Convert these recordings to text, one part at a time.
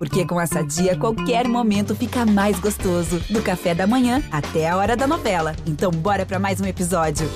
Porque com essa dia, qualquer momento fica mais gostoso. Do café da manhã até a hora da novela. Então, bora para mais um episódio.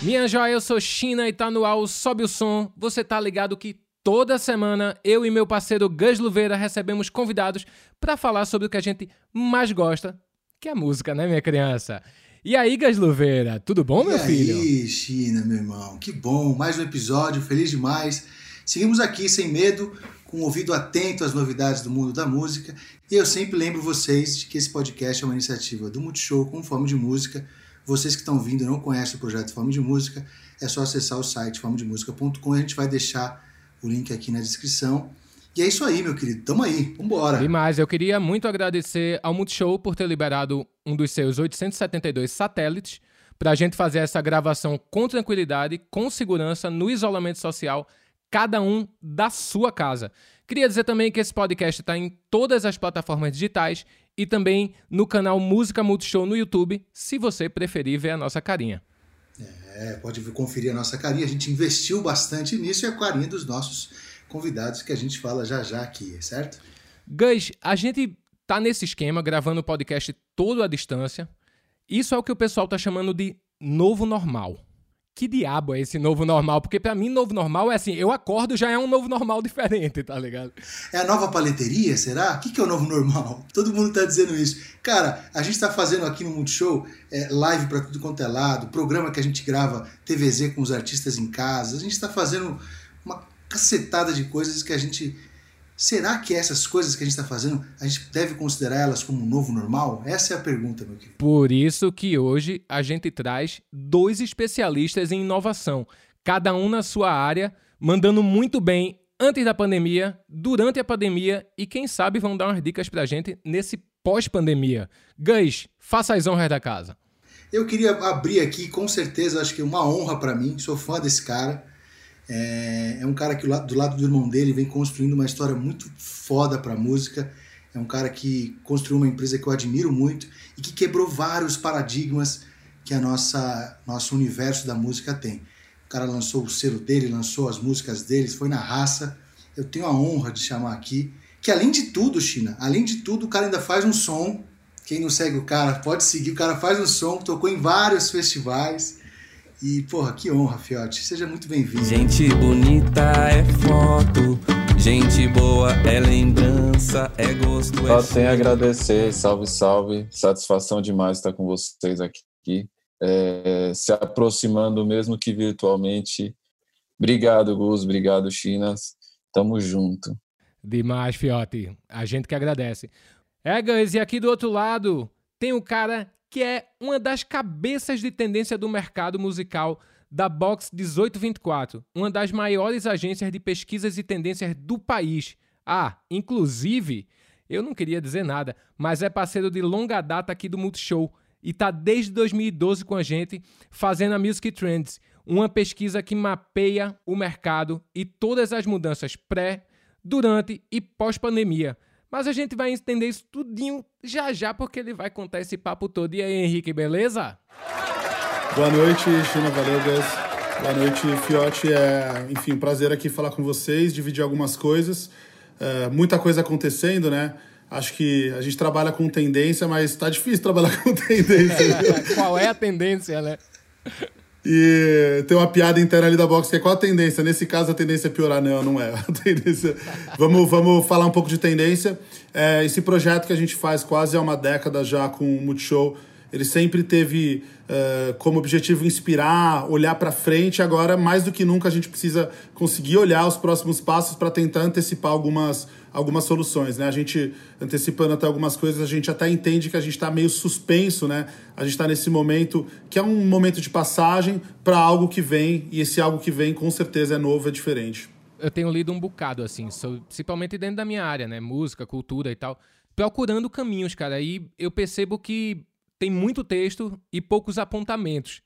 Minha joia, eu sou China e tá no ar o Sobe o Som. Você tá ligado que toda semana eu e meu parceiro Gus Luveira recebemos convidados para falar sobre o que a gente mais gosta, que é a música, né, minha criança? E aí, Gus Luveira, tudo bom, meu e filho? E aí, China, meu irmão, que bom, mais um episódio, feliz demais. Seguimos aqui sem medo, com o ouvido atento às novidades do mundo da música. E eu sempre lembro vocês de que esse podcast é uma iniciativa do Multishow com Fome de Música vocês que estão vindo e não conhecem o projeto Fome de Música, é só acessar o site fomedemusica.com e a gente vai deixar o link aqui na descrição. E é isso aí, meu querido. Tamo aí. Vambora. Demais. Eu queria muito agradecer ao Multishow por ter liberado um dos seus 872 satélites para a gente fazer essa gravação com tranquilidade, com segurança, no isolamento social, cada um da sua casa. Queria dizer também que esse podcast está em todas as plataformas digitais e também no canal Música Multishow no YouTube, se você preferir ver a nossa carinha. É, pode conferir a nossa carinha. A gente investiu bastante nisso e a carinha dos nossos convidados que a gente fala já já aqui, certo? Gus, a gente tá nesse esquema gravando o podcast todo à distância. Isso é o que o pessoal tá chamando de novo normal que diabo é esse novo normal? Porque para mim, novo normal é assim, eu acordo já é um novo normal diferente, tá ligado? É a nova paleteria, será? O que, que é o novo normal? Todo mundo tá dizendo isso. Cara, a gente tá fazendo aqui no Multishow é, live para tudo quanto é lado, programa que a gente grava TVZ com os artistas em casa, a gente tá fazendo uma cacetada de coisas que a gente Será que essas coisas que a gente está fazendo, a gente deve considerar elas como um novo normal? Essa é a pergunta, meu querido. Por isso que hoje a gente traz dois especialistas em inovação, cada um na sua área, mandando muito bem antes da pandemia, durante a pandemia e quem sabe vão dar umas dicas pra gente nesse pós-pandemia. Gus, faça as honras da casa. Eu queria abrir aqui, com certeza, acho que é uma honra para mim, sou fã desse cara. É, é um cara que do lado do irmão dele vem construindo uma história muito foda para música. É um cara que construiu uma empresa que eu admiro muito e que quebrou vários paradigmas que a nossa nosso universo da música tem. O cara lançou o selo dele, lançou as músicas dele, foi na raça. Eu tenho a honra de chamar aqui que além de tudo, China, além de tudo, o cara ainda faz um som. Quem não segue o cara pode seguir. O cara faz um som, tocou em vários festivais. E, porra, que honra, Fiote. Seja muito bem-vindo. Gente bonita é foto, gente boa é lembrança, é gosto, é Só tenho a agradecer, salve, salve. Satisfação demais estar com vocês aqui. É, se aproximando, mesmo que virtualmente. Obrigado, Gus. Obrigado, Chinas. Tamo junto. Demais, Fiote. A gente que agradece. É, Gus, e aqui do outro lado tem o cara que é uma das cabeças de tendência do mercado musical da Box 1824, uma das maiores agências de pesquisas e tendências do país. Ah, inclusive, eu não queria dizer nada, mas é parceiro de longa data aqui do Multishow e está desde 2012 com a gente fazendo a Music Trends, uma pesquisa que mapeia o mercado e todas as mudanças pré, durante e pós-pandemia mas a gente vai entender isso tudinho já já, porque ele vai contar esse papo todo. E aí, Henrique, beleza? Boa noite, China Valegas. Boa noite, Fiote. É, enfim, um prazer aqui falar com vocês, dividir algumas coisas. É, muita coisa acontecendo, né? Acho que a gente trabalha com tendência, mas tá difícil trabalhar com tendência. Qual é a tendência, né? E tem uma piada interna ali da box que é qual a tendência? Nesse caso, a tendência é piorar. Não, não é. A tendência... vamos, vamos falar um pouco de tendência. É, esse projeto que a gente faz quase há uma década já com o Multishow, ele sempre teve uh, como objetivo inspirar, olhar para frente. Agora, mais do que nunca, a gente precisa conseguir olhar os próximos passos para tentar antecipar algumas algumas soluções, né? A gente, antecipando até algumas coisas, a gente até entende que a gente está meio suspenso, né? A gente está nesse momento que é um momento de passagem para algo que vem, e esse algo que vem com certeza é novo, é diferente. Eu tenho lido um bocado, assim, principalmente dentro da minha área, né? Música, cultura e tal, procurando caminhos, cara. E eu percebo que tem muito texto e poucos apontamentos.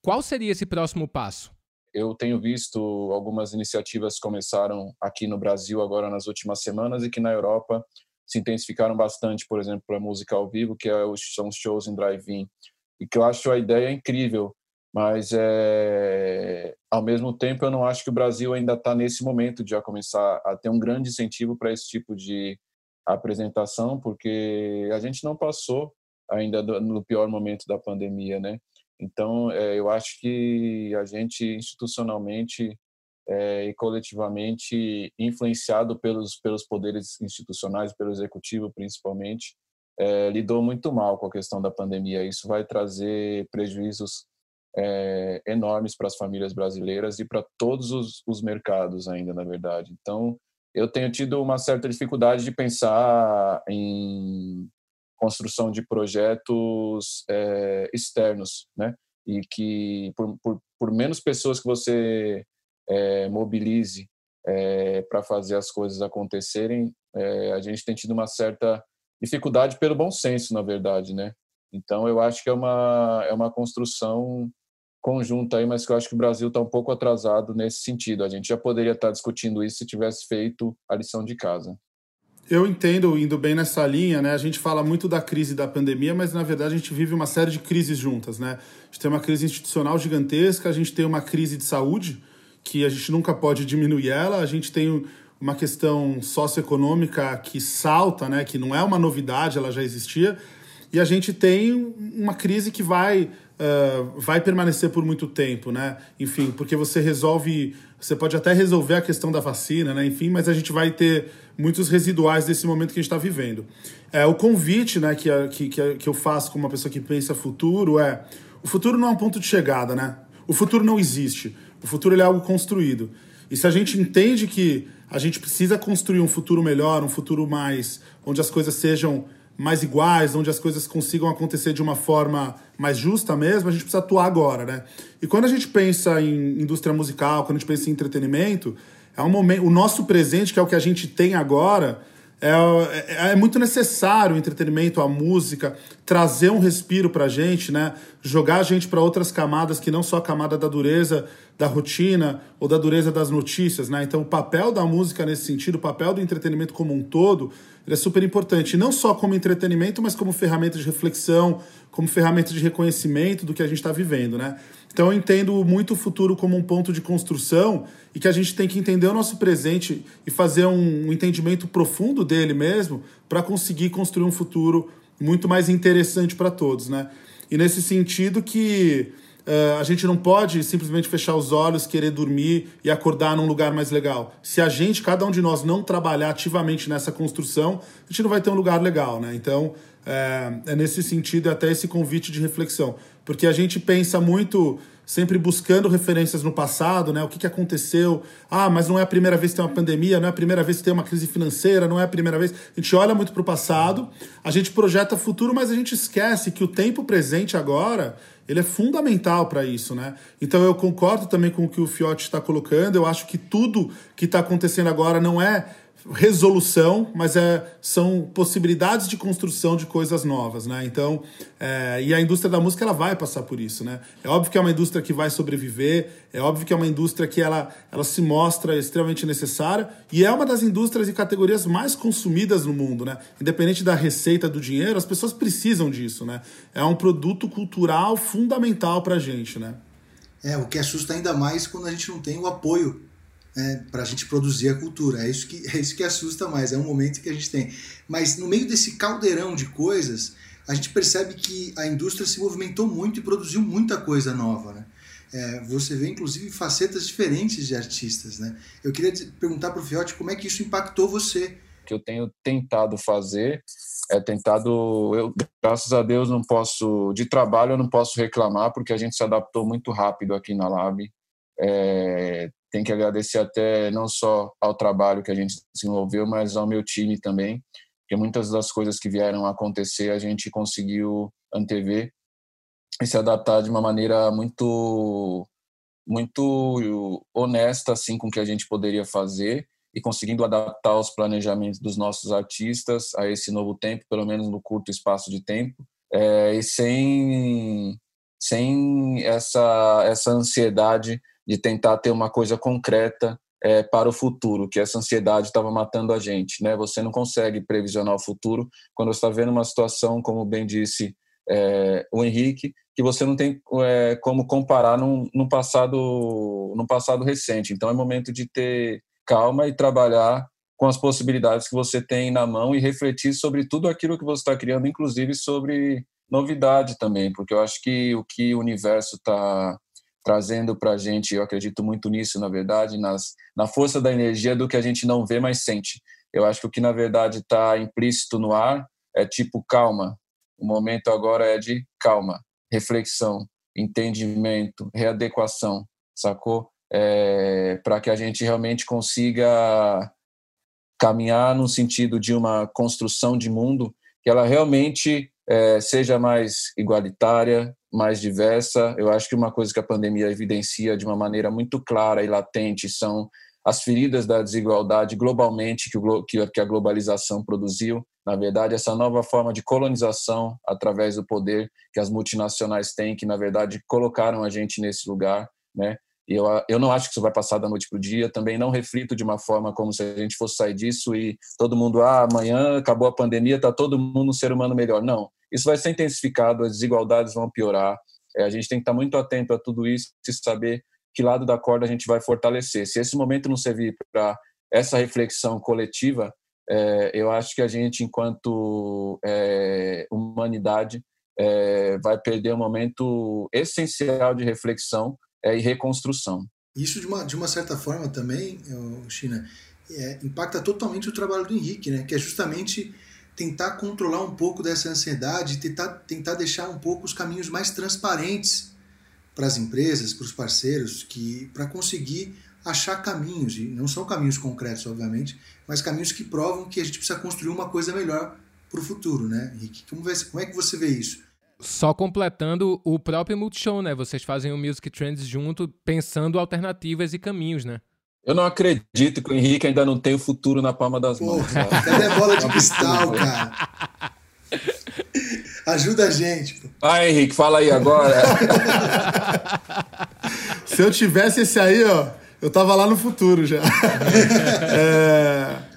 Qual seria esse próximo passo? Eu tenho visto algumas iniciativas começaram aqui no Brasil agora nas últimas semanas e que na Europa se intensificaram bastante, por exemplo, para música ao vivo, que é são os shows em drive-in, e que eu acho a ideia incrível, mas é, ao mesmo tempo eu não acho que o Brasil ainda está nesse momento de já começar a ter um grande incentivo para esse tipo de apresentação, porque a gente não passou ainda no pior momento da pandemia, né? Então, é, eu acho que a gente institucionalmente é, e coletivamente influenciado pelos pelos poderes institucionais, pelo executivo principalmente, é, lidou muito mal com a questão da pandemia. Isso vai trazer prejuízos é, enormes para as famílias brasileiras e para todos os, os mercados ainda, na verdade. Então, eu tenho tido uma certa dificuldade de pensar em construção de projetos é, externos, né? E que por, por, por, menos pessoas que você é, mobilize é, para fazer as coisas acontecerem, é, a gente tem tido uma certa dificuldade pelo bom senso, na verdade, né? Então eu acho que é uma é uma construção conjunta aí, mas que eu acho que o Brasil está um pouco atrasado nesse sentido. A gente já poderia estar tá discutindo isso se tivesse feito a lição de casa. Eu entendo, indo bem nessa linha, né? A gente fala muito da crise da pandemia, mas na verdade a gente vive uma série de crises juntas, né? A gente tem uma crise institucional gigantesca, a gente tem uma crise de saúde, que a gente nunca pode diminuir ela, a gente tem uma questão socioeconômica que salta, né? Que não é uma novidade, ela já existia, e a gente tem uma crise que vai uh, vai permanecer por muito tempo, né? Enfim, porque você resolve, você pode até resolver a questão da vacina, né? Enfim, mas a gente vai ter muitos residuais desse momento que a gente está vivendo. É, o convite né, que, que, que eu faço como uma pessoa que pensa futuro é: o futuro não é um ponto de chegada, né? O futuro não existe. O futuro é algo construído. E se a gente entende que a gente precisa construir um futuro melhor, um futuro mais onde as coisas sejam mais iguais, onde as coisas consigam acontecer de uma forma mais justa mesmo, a gente precisa atuar agora, né? E quando a gente pensa em indústria musical, quando a gente pensa em entretenimento, é um momento, o nosso presente, que é o que a gente tem agora, é, é, é, muito necessário o entretenimento, a música, trazer um respiro pra gente, né? Jogar a gente para outras camadas que não só a camada da dureza da rotina ou da dureza das notícias, né? Então, o papel da música nesse sentido, o papel do entretenimento como um todo, é super importante, não só como entretenimento, mas como ferramenta de reflexão, como ferramenta de reconhecimento do que a gente está vivendo, né? Então eu entendo muito o futuro como um ponto de construção e que a gente tem que entender o nosso presente e fazer um, entendimento profundo dele mesmo para conseguir construir um futuro muito mais interessante para todos, né? E nesse sentido que Uh, a gente não pode simplesmente fechar os olhos, querer dormir e acordar num lugar mais legal. Se a gente, cada um de nós, não trabalhar ativamente nessa construção, a gente não vai ter um lugar legal, né? Então, é, é nesse sentido até esse convite de reflexão. Porque a gente pensa muito sempre buscando referências no passado, né? O que, que aconteceu? Ah, mas não é a primeira vez que tem uma pandemia, não é a primeira vez que tem uma crise financeira, não é a primeira vez. A gente olha muito para o passado, a gente projeta futuro, mas a gente esquece que o tempo presente agora ele é fundamental para isso, né? Então eu concordo também com o que o Fiote está colocando. Eu acho que tudo que está acontecendo agora não é resolução, mas é, são possibilidades de construção de coisas novas, né? Então, é, e a indústria da música ela vai passar por isso, né? É óbvio que é uma indústria que vai sobreviver, é óbvio que é uma indústria que ela, ela se mostra extremamente necessária e é uma das indústrias e categorias mais consumidas no mundo, né? Independente da receita do dinheiro, as pessoas precisam disso, né? É um produto cultural fundamental para gente, né? É, o que assusta ainda mais quando a gente não tem o apoio né, para a gente produzir a cultura. É isso, que, é isso que assusta mais, é um momento que a gente tem. Mas no meio desse caldeirão de coisas, a gente percebe que a indústria se movimentou muito e produziu muita coisa nova. Né? É, você vê, inclusive, facetas diferentes de artistas. Né? Eu queria perguntar para o Fiote como é que isso impactou você. O que eu tenho tentado fazer é tentado. Eu, graças a Deus, não posso. De trabalho, eu não posso reclamar, porque a gente se adaptou muito rápido aqui na Lab. É, tem que agradecer até não só ao trabalho que a gente desenvolveu, mas ao meu time também, porque muitas das coisas que vieram acontecer a gente conseguiu antever e se adaptar de uma maneira muito muito honesta assim com o que a gente poderia fazer e conseguindo adaptar os planejamentos dos nossos artistas a esse novo tempo, pelo menos no curto espaço de tempo, é, e sem sem essa essa ansiedade de tentar ter uma coisa concreta é, para o futuro, que essa ansiedade estava matando a gente. Né? Você não consegue previsionar o futuro quando você está vendo uma situação, como bem disse é, o Henrique, que você não tem é, como comparar num, num, passado, num passado recente. Então é momento de ter calma e trabalhar com as possibilidades que você tem na mão e refletir sobre tudo aquilo que você está criando, inclusive sobre novidade também, porque eu acho que o que o universo está trazendo para a gente, eu acredito muito nisso, na verdade, nas, na força da energia do que a gente não vê, mas sente. Eu acho que o que, na verdade, está implícito no ar é tipo calma. O momento agora é de calma, reflexão, entendimento, readequação, sacou? É, para que a gente realmente consiga caminhar no sentido de uma construção de mundo que ela realmente é, seja mais igualitária, mais diversa. Eu acho que uma coisa que a pandemia evidencia de uma maneira muito clara e latente são as feridas da desigualdade globalmente que, o, que a globalização produziu. Na verdade, essa nova forma de colonização através do poder que as multinacionais têm, que na verdade colocaram a gente nesse lugar, né? Eu, eu não acho que isso vai passar da noite para o dia. Também não reflito de uma forma como se a gente fosse sair disso e todo mundo, ah, amanhã acabou a pandemia, está todo mundo um ser humano melhor. Não isso vai ser intensificado, as desigualdades vão piorar. É, a gente tem que estar muito atento a tudo isso e saber que lado da corda a gente vai fortalecer. Se esse momento não servir para essa reflexão coletiva, é, eu acho que a gente, enquanto é, humanidade, é, vai perder um momento essencial de reflexão é, e reconstrução. Isso, de uma, de uma certa forma, também, China, é, impacta totalmente o trabalho do Henrique, né? que é justamente tentar controlar um pouco dessa ansiedade, tentar, tentar deixar um pouco os caminhos mais transparentes para as empresas, para os parceiros, que para conseguir achar caminhos, e não são caminhos concretos, obviamente, mas caminhos que provam que a gente precisa construir uma coisa melhor para o futuro, né, Henrique? Como, como é que você vê isso? Só completando o próprio Multishow, né? Vocês fazem o Music Trends junto, pensando alternativas e caminhos, né? Eu não acredito que o Henrique ainda não tem o futuro na palma das mãos. Porra, cadê a bola de cristal, cara? Ajuda a gente. Pô. Ah, Henrique, fala aí agora. Se eu tivesse esse aí, ó, eu tava lá no futuro já. é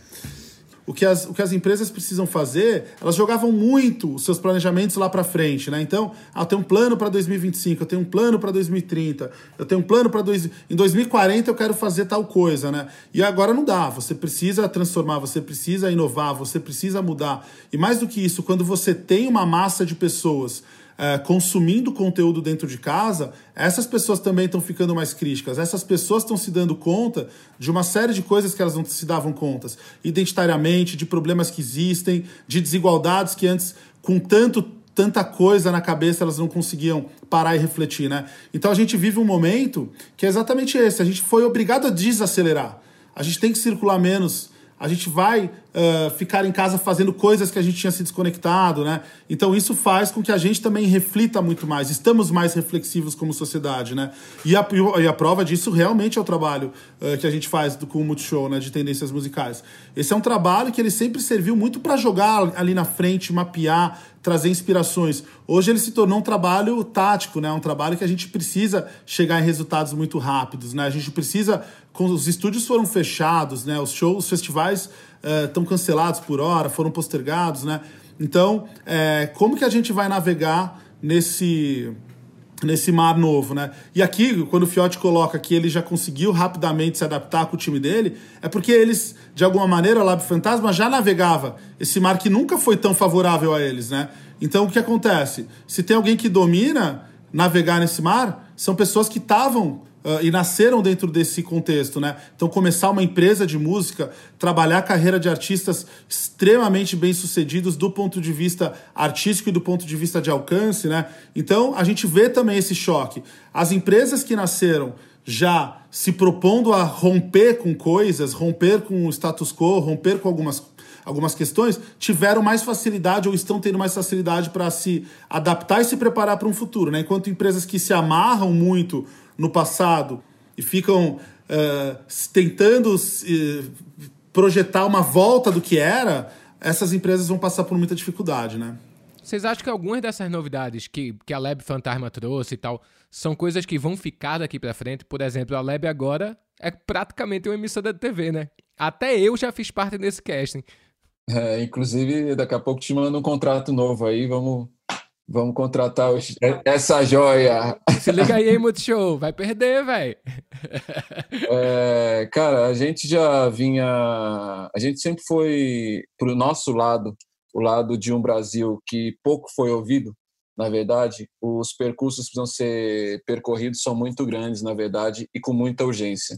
o que as, o que as empresas precisam fazer, elas jogavam muito os seus planejamentos lá para frente, né? Então, ah, eu tenho um plano para 2025, eu tenho um plano para 2030, eu tenho um plano para dois, em 2040 eu quero fazer tal coisa, né? E agora não dá, você precisa transformar, você precisa inovar, você precisa mudar. E mais do que isso, quando você tem uma massa de pessoas é, consumindo conteúdo dentro de casa, essas pessoas também estão ficando mais críticas. Essas pessoas estão se dando conta de uma série de coisas que elas não se davam contas, identitariamente, de problemas que existem, de desigualdades que antes, com tanto tanta coisa na cabeça, elas não conseguiam parar e refletir, né? Então a gente vive um momento que é exatamente esse. A gente foi obrigado a desacelerar. A gente tem que circular menos a gente vai uh, ficar em casa fazendo coisas que a gente tinha se desconectado, né? Então isso faz com que a gente também reflita muito mais, estamos mais reflexivos como sociedade, né? E a, e a prova disso realmente é o trabalho uh, que a gente faz do, com o Multishow, né? De tendências musicais. Esse é um trabalho que ele sempre serviu muito para jogar ali na frente, mapear, trazer inspirações. Hoje ele se tornou um trabalho tático, né? Um trabalho que a gente precisa chegar em resultados muito rápidos, né? A gente precisa os estúdios foram fechados, né? Os shows, os festivais estão uh, cancelados por hora, foram postergados, né? Então, é, como que a gente vai navegar nesse nesse mar novo, né? E aqui, quando o Fiote coloca que ele já conseguiu rapidamente se adaptar com o time dele, é porque eles, de alguma maneira, o Lab Fantasma já navegava esse mar que nunca foi tão favorável a eles, né? Então, o que acontece? Se tem alguém que domina navegar nesse mar, são pessoas que estavam Uh, e nasceram dentro desse contexto, né? Então, começar uma empresa de música, trabalhar a carreira de artistas extremamente bem-sucedidos do ponto de vista artístico e do ponto de vista de alcance, né? Então, a gente vê também esse choque. As empresas que nasceram já se propondo a romper com coisas, romper com o status quo, romper com algumas algumas questões, tiveram mais facilidade ou estão tendo mais facilidade para se adaptar e se preparar para um futuro. Né? Enquanto empresas que se amarram muito no passado e ficam uh, tentando uh, projetar uma volta do que era, essas empresas vão passar por muita dificuldade, né? Vocês acham que algumas dessas novidades que, que a Lab Fantasma trouxe e tal são coisas que vão ficar daqui para frente? Por exemplo, a Lab agora é praticamente uma emissora de TV, né? Até eu já fiz parte desse casting. É, inclusive, daqui a pouco te mando um contrato novo aí, vamos, vamos contratar os, essa joia. Se liga aí, Multishow, vai perder, velho. É, cara, a gente já vinha. A gente sempre foi pro nosso lado, o lado de um Brasil que pouco foi ouvido, na verdade, os percursos que precisam ser percorridos são muito grandes, na verdade, e com muita urgência.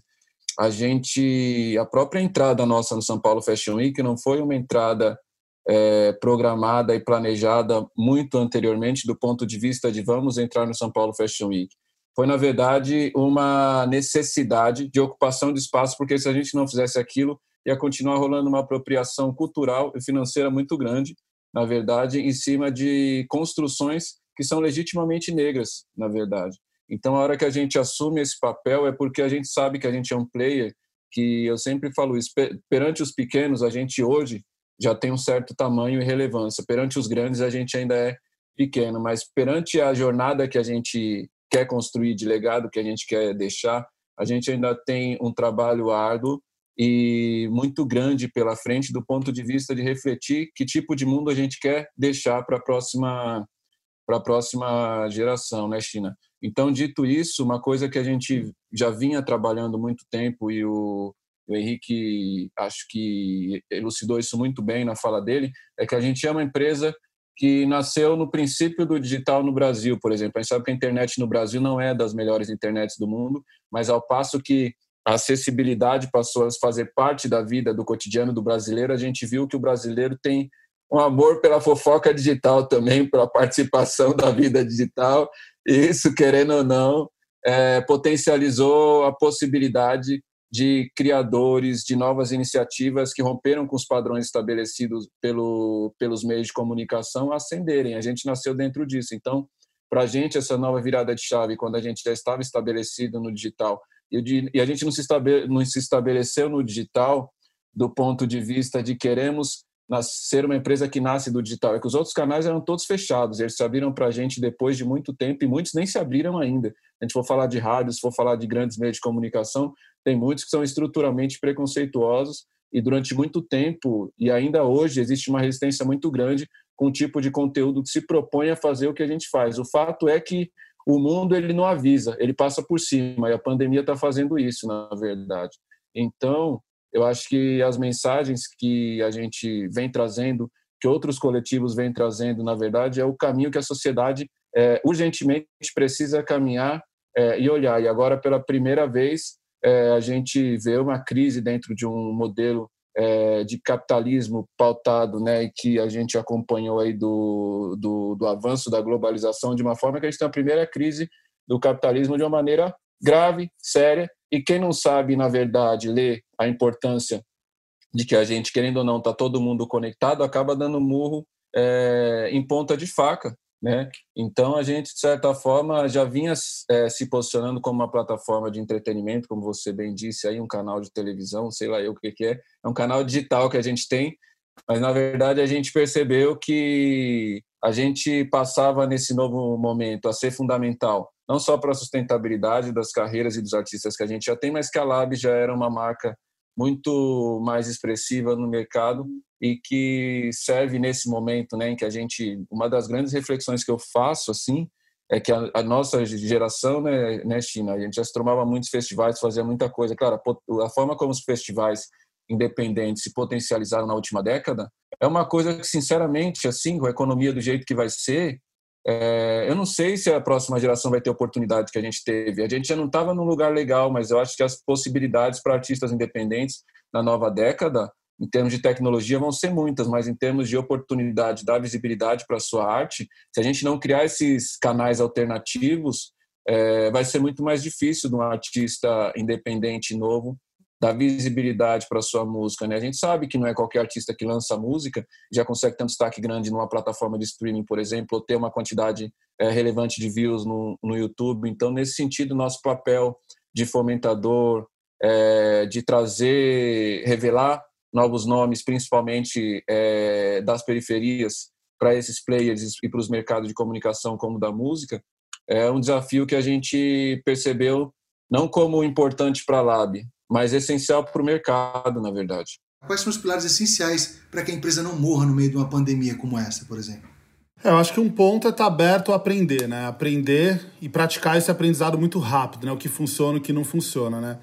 A gente, a própria entrada nossa no São Paulo Fashion Week não foi uma entrada é, programada e planejada muito anteriormente do ponto de vista de vamos entrar no São Paulo Fashion Week. Foi, na verdade, uma necessidade de ocupação de espaço, porque se a gente não fizesse aquilo, ia continuar rolando uma apropriação cultural e financeira muito grande na verdade, em cima de construções que são legitimamente negras, na verdade. Então, a hora que a gente assume esse papel é porque a gente sabe que a gente é um player, que eu sempre falo isso, perante os pequenos, a gente hoje já tem um certo tamanho e relevância. Perante os grandes, a gente ainda é pequeno, mas perante a jornada que a gente quer construir de legado, que a gente quer deixar, a gente ainda tem um trabalho árduo e muito grande pela frente do ponto de vista de refletir que tipo de mundo a gente quer deixar para a próxima para a próxima geração, né, China? Então, dito isso, uma coisa que a gente já vinha trabalhando muito tempo e o, o Henrique acho que elucidou isso muito bem na fala dele, é que a gente é uma empresa que nasceu no princípio do digital no Brasil, por exemplo. A gente sabe que a internet no Brasil não é das melhores internets do mundo, mas ao passo que a acessibilidade passou a fazer parte da vida, do cotidiano do brasileiro, a gente viu que o brasileiro tem um amor pela fofoca digital também, pela participação da vida digital. E isso, querendo ou não, é, potencializou a possibilidade de criadores, de novas iniciativas que romperam com os padrões estabelecidos pelo, pelos meios de comunicação ascenderem. A gente nasceu dentro disso. Então, para a gente, essa nova virada de chave, quando a gente já estava estabelecido no digital, e a gente não se, não se estabeleceu no digital do ponto de vista de queremos ser uma empresa que nasce do digital. É que os outros canais eram todos fechados, eles se abriram para a gente depois de muito tempo e muitos nem se abriram ainda. A gente for falar de rádio, se for falar de grandes meios de comunicação, tem muitos que são estruturalmente preconceituosos e durante muito tempo, e ainda hoje, existe uma resistência muito grande com o tipo de conteúdo que se propõe a fazer o que a gente faz. O fato é que o mundo ele não avisa, ele passa por cima, e a pandemia está fazendo isso, na verdade. Então, eu acho que as mensagens que a gente vem trazendo, que outros coletivos vêm trazendo, na verdade, é o caminho que a sociedade é, urgentemente precisa caminhar é, e olhar. E agora, pela primeira vez, é, a gente vê uma crise dentro de um modelo é, de capitalismo pautado, né, que a gente acompanhou aí do, do, do, avanço da globalização de uma forma que a gente tem a primeira crise do capitalismo de uma maneira grave, séria, e quem não sabe, na verdade, ler a importância de que a gente, querendo ou não, está todo mundo conectado, acaba dando murro é, em ponta de faca, né? Então a gente de certa forma já vinha é, se posicionando como uma plataforma de entretenimento, como você bem disse aí, um canal de televisão, sei lá eu o que, que é, é um canal digital que a gente tem, mas na verdade a gente percebeu que a gente passava nesse novo momento a ser fundamental, não só para a sustentabilidade das carreiras e dos artistas que a gente já tem, mas que a Lab já era uma marca muito mais expressiva no mercado e que serve nesse momento, né, em que a gente, uma das grandes reflexões que eu faço assim, é que a, a nossa geração, né, né, China, a gente já se tomava muitos festivais, fazia muita coisa. Claro, a, a forma como os festivais independentes se potencializaram na última década é uma coisa que, sinceramente, assim, com a economia do jeito que vai ser, é, eu não sei se a próxima geração vai ter oportunidade que a gente teve. A gente já não estava num lugar legal, mas eu acho que as possibilidades para artistas independentes na nova década, em termos de tecnologia, vão ser muitas, mas em termos de oportunidade, dar visibilidade para a sua arte, se a gente não criar esses canais alternativos, é, vai ser muito mais difícil de um artista independente novo dar visibilidade para sua música, né? A gente sabe que não é qualquer artista que lança música já consegue ter um destaque grande numa plataforma de streaming, por exemplo, ou ter uma quantidade é, relevante de views no, no YouTube. Então, nesse sentido, nosso papel de fomentador, é, de trazer, revelar novos nomes, principalmente é, das periferias, para esses players e para os mercados de comunicação como da música, é um desafio que a gente percebeu não como importante para a Lab, mas essencial para o mercado, na verdade. Quais são os pilares essenciais para que a empresa não morra no meio de uma pandemia como essa, por exemplo? É, eu acho que um ponto é estar aberto a aprender, né? Aprender e praticar esse aprendizado muito rápido, né? O que funciona e o que não funciona, né?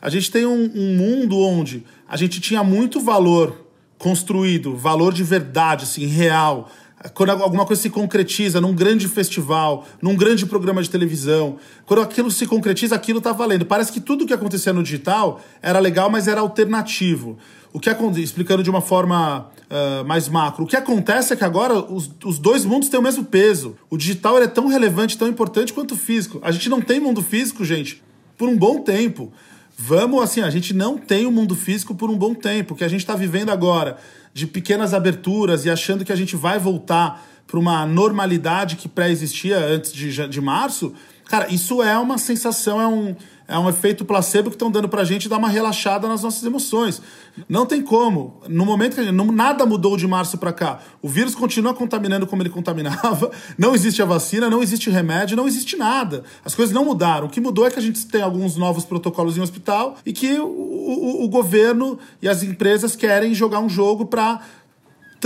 A gente tem um, um mundo onde a gente tinha muito valor construído, valor de verdade, assim, real, quando alguma coisa se concretiza num grande festival, num grande programa de televisão, quando aquilo se concretiza, aquilo está valendo. Parece que tudo que acontecia no digital era legal, mas era alternativo. O que explicando de uma forma uh, mais macro, o que acontece é que agora os, os dois mundos têm o mesmo peso. O digital é tão relevante, tão importante quanto o físico. A gente não tem mundo físico, gente, por um bom tempo. Vamos assim, a gente não tem o um mundo físico por um bom tempo. Que a gente está vivendo agora de pequenas aberturas e achando que a gente vai voltar para uma normalidade que pré-existia antes de, de março, cara, isso é uma sensação, é um, é um efeito placebo que estão dando para a gente dar uma relaxada nas nossas emoções. Não tem como. No momento que gente, nada mudou de março para cá. O vírus continua contaminando como ele contaminava. Não existe a vacina, não existe remédio, não existe nada. As coisas não mudaram. O que mudou é que a gente tem alguns novos protocolos em hospital e que o, o, o governo e as empresas querem jogar um jogo para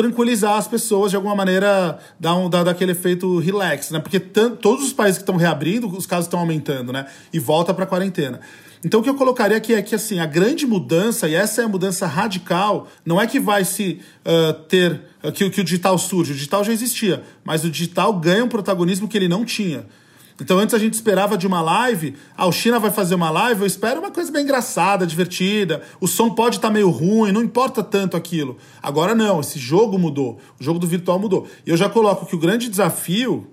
tranquilizar as pessoas de alguma maneira, dar, um, dar daquele efeito relax, né? Porque todos os países que estão reabrindo, os casos estão aumentando, né? E volta para a quarentena. Então o que eu colocaria aqui é que assim, a grande mudança, e essa é a mudança radical, não é que vai se uh, ter que, que o digital surge, o digital já existia, mas o digital ganha um protagonismo que ele não tinha. Então antes a gente esperava de uma live, ah, China vai fazer uma live, eu espero uma coisa bem engraçada, divertida, o som pode estar tá meio ruim, não importa tanto aquilo. Agora não, esse jogo mudou, o jogo do virtual mudou. E eu já coloco que o grande desafio,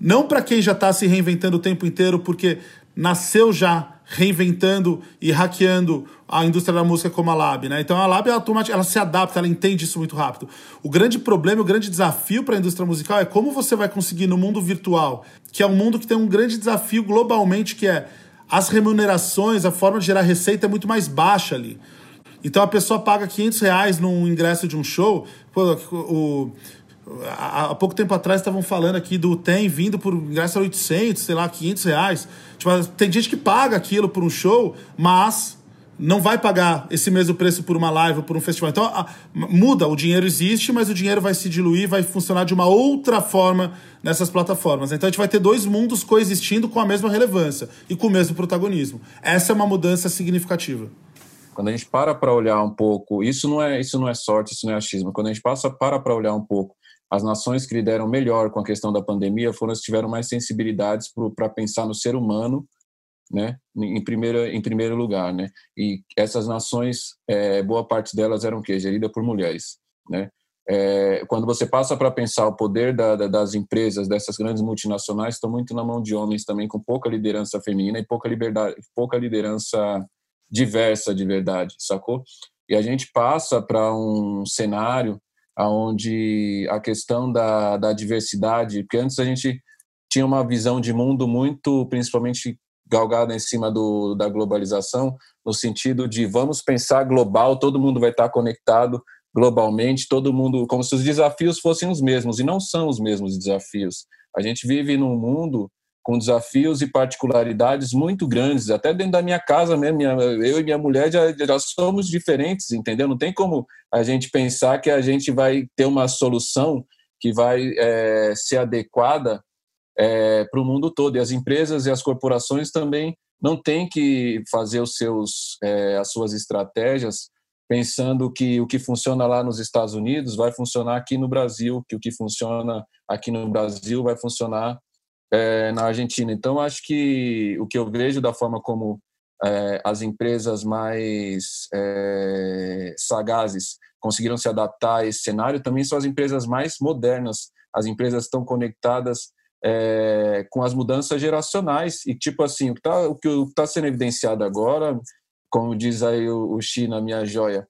não para quem já está se reinventando o tempo inteiro, porque nasceu já reinventando e hackeando a indústria da música como a Lab, né? Então a Lab ela, ela se adapta, ela entende isso muito rápido. O grande problema, o grande desafio para a indústria musical é como você vai conseguir no mundo virtual, que é um mundo que tem um grande desafio globalmente, que é as remunerações, a forma de gerar receita é muito mais baixa ali. Então a pessoa paga 500 reais num ingresso de um show, o, há pouco tempo atrás estavam falando aqui do TEM vindo por ingresso a 800, sei lá, 500 reais. Tipo, tem gente que paga aquilo por um show, mas não vai pagar esse mesmo preço por uma live ou por um festival. Então, a, muda, o dinheiro existe, mas o dinheiro vai se diluir, vai funcionar de uma outra forma nessas plataformas. Então, a gente vai ter dois mundos coexistindo com a mesma relevância e com o mesmo protagonismo. Essa é uma mudança significativa. Quando a gente para para olhar um pouco, isso não é isso não é sorte, isso não é achismo. Quando a gente passa para para olhar um pouco as nações que lideram melhor com a questão da pandemia foram as que tiveram mais sensibilidades para pensar no ser humano, né, em primeiro em primeiro lugar, né. E essas nações, é, boa parte delas eram que gerida por mulheres, né. É, quando você passa para pensar o poder da, da, das empresas, dessas grandes multinacionais, estão muito na mão de homens também com pouca liderança feminina e pouca liberdade, pouca liderança diversa de verdade, sacou? E a gente passa para um cenário onde a questão da, da diversidade, porque antes a gente tinha uma visão de mundo muito, principalmente galgada em cima do, da globalização, no sentido de vamos pensar global, todo mundo vai estar conectado globalmente, todo mundo, como se os desafios fossem os mesmos, e não são os mesmos desafios. A gente vive num mundo com desafios e particularidades muito grandes, até dentro da minha casa mesmo, minha, eu e minha mulher já, já somos diferentes, entendeu? Não tem como a gente pensar que a gente vai ter uma solução que vai é, ser adequada é, para o mundo todo. E as empresas e as corporações também não têm que fazer os seus, é, as suas estratégias pensando que o que funciona lá nos Estados Unidos vai funcionar aqui no Brasil, que o que funciona aqui no Brasil vai funcionar é, na Argentina. Então, acho que o que eu vejo da forma como é, as empresas mais é, sagazes conseguiram se adaptar a esse cenário também são as empresas mais modernas. As empresas estão conectadas é, com as mudanças geracionais e tipo assim o que está está sendo evidenciado agora, como diz aí o, o China, minha joia,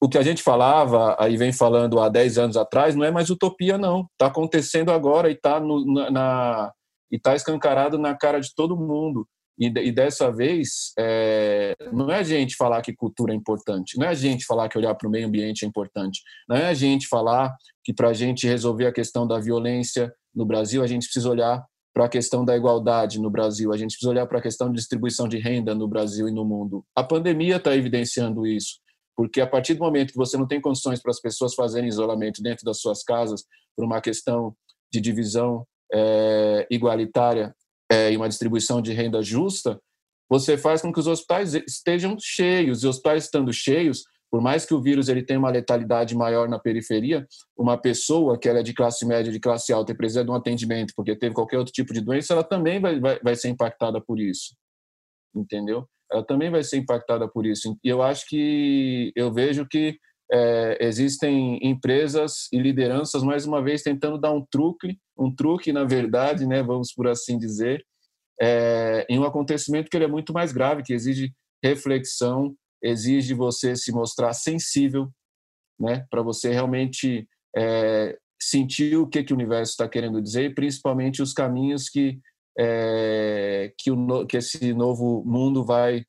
o que a gente falava, aí vem falando há 10 anos atrás, não é mais utopia, não. Está acontecendo agora e está na, e está escancarado na cara de todo mundo. E, e dessa vez, é, não é a gente falar que cultura é importante, não é a gente falar que olhar para o meio ambiente é importante, não é a gente falar que para a gente resolver a questão da violência no Brasil, a gente precisa olhar para a questão da igualdade no Brasil, a gente precisa olhar para a questão de distribuição de renda no Brasil e no mundo. A pandemia está evidenciando isso, porque a partir do momento que você não tem condições para as pessoas fazerem isolamento dentro das suas casas, por uma questão de divisão é, igualitária é, e uma distribuição de renda justa, você faz com que os hospitais estejam cheios. E os hospitais estando cheios, por mais que o vírus ele tenha uma letalidade maior na periferia, uma pessoa que ela é de classe média, de classe alta e precisa de um atendimento porque teve qualquer outro tipo de doença, ela também vai, vai, vai ser impactada por isso. Entendeu? Ela também vai ser impactada por isso. E eu acho que eu vejo que é, existem empresas e lideranças mais uma vez tentando dar um truque, um truque na verdade, né, vamos por assim dizer, é, em um acontecimento que ele é muito mais grave, que exige reflexão, exige você se mostrar sensível, né, para você realmente é, sentir o que que o universo está querendo dizer e principalmente os caminhos que é, que, o, que esse novo mundo vai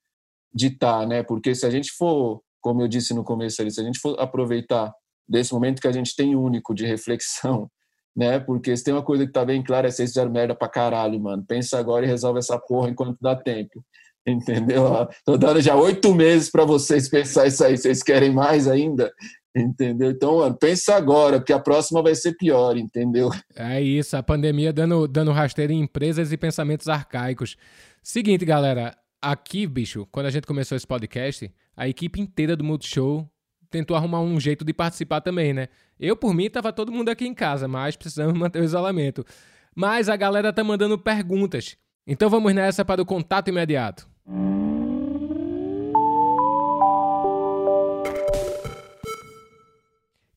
ditar, né? Porque se a gente for como eu disse no começo ali, se a gente for aproveitar desse momento que a gente tem único de reflexão, né? Porque se tem uma coisa que tá bem clara é vocês fizeram merda pra caralho, mano. Pensa agora e resolve essa porra enquanto dá tempo. Entendeu? Tô dando já oito meses para vocês pensar isso aí. Vocês querem mais ainda? Entendeu? Então, mano, pensa agora, porque a próxima vai ser pior, entendeu? É isso, a pandemia dando, dando rasteiro em empresas e pensamentos arcaicos. Seguinte, galera, aqui, bicho, quando a gente começou esse podcast, a equipe inteira do Multishow tentou arrumar um jeito de participar também, né? Eu, por mim, tava todo mundo aqui em casa, mas precisamos manter o isolamento. Mas a galera tá mandando perguntas. Então vamos nessa para o contato imediato.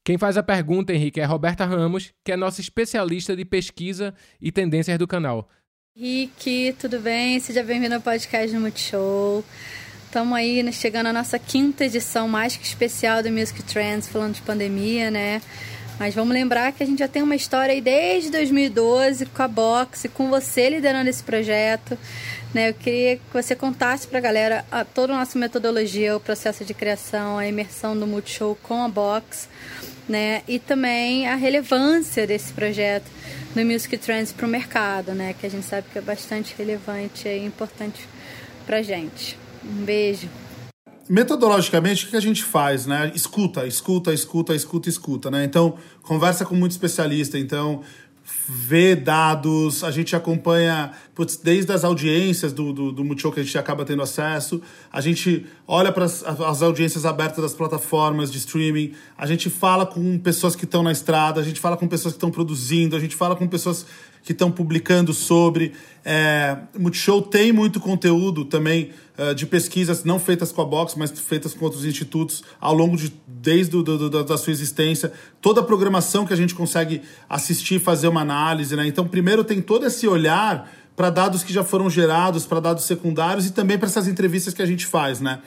Quem faz a pergunta, Henrique, é Roberta Ramos, que é nossa especialista de pesquisa e tendências do canal. Henrique, tudo bem? Seja bem-vindo ao podcast do Multishow. Estamos aí chegando à nossa quinta edição mais que especial do Music Trends, falando de pandemia, né? Mas vamos lembrar que a gente já tem uma história aí desde 2012 com a Box, com você liderando esse projeto. Né? Eu queria que você contasse para a galera a, toda a nossa metodologia, o processo de criação, a imersão do Multishow com a Box, né? E também a relevância desse projeto no Music Trends para o mercado, né? Que a gente sabe que é bastante relevante e importante para gente. Um beijo. Metodologicamente, o que a gente faz, né? Escuta, escuta, escuta, escuta, escuta, né? Então, conversa com muito especialista. Então, vê dados, a gente acompanha putz, desde as audiências do, do, do Multishow que a gente acaba tendo acesso, a gente olha para as audiências abertas das plataformas de streaming, a gente fala com pessoas que estão na estrada, a gente fala com pessoas que estão produzindo, a gente fala com pessoas que estão publicando sobre. É, Multishow tem muito conteúdo também uh, de pesquisas não feitas com a Box, mas feitas com outros institutos ao longo de desde do, do, do, da sua existência. Toda a programação que a gente consegue assistir, fazer uma análise, né? Então, primeiro tem todo esse olhar para dados que já foram gerados, para dados secundários e também para essas entrevistas que a gente faz, né?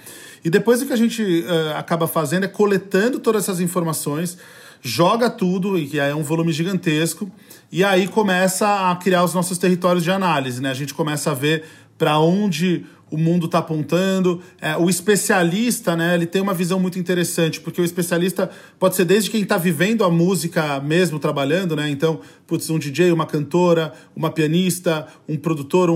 E depois o que a gente uh, acaba fazendo é coletando todas essas informações, joga tudo, e é um volume gigantesco, e aí começa a criar os nossos territórios de análise, né? A gente começa a ver para onde o mundo está apontando. É, o especialista, né, ele tem uma visão muito interessante, porque o especialista pode ser desde quem está vivendo a música mesmo, trabalhando, né? Então, putz, um DJ, uma cantora, uma pianista, um produtor, um,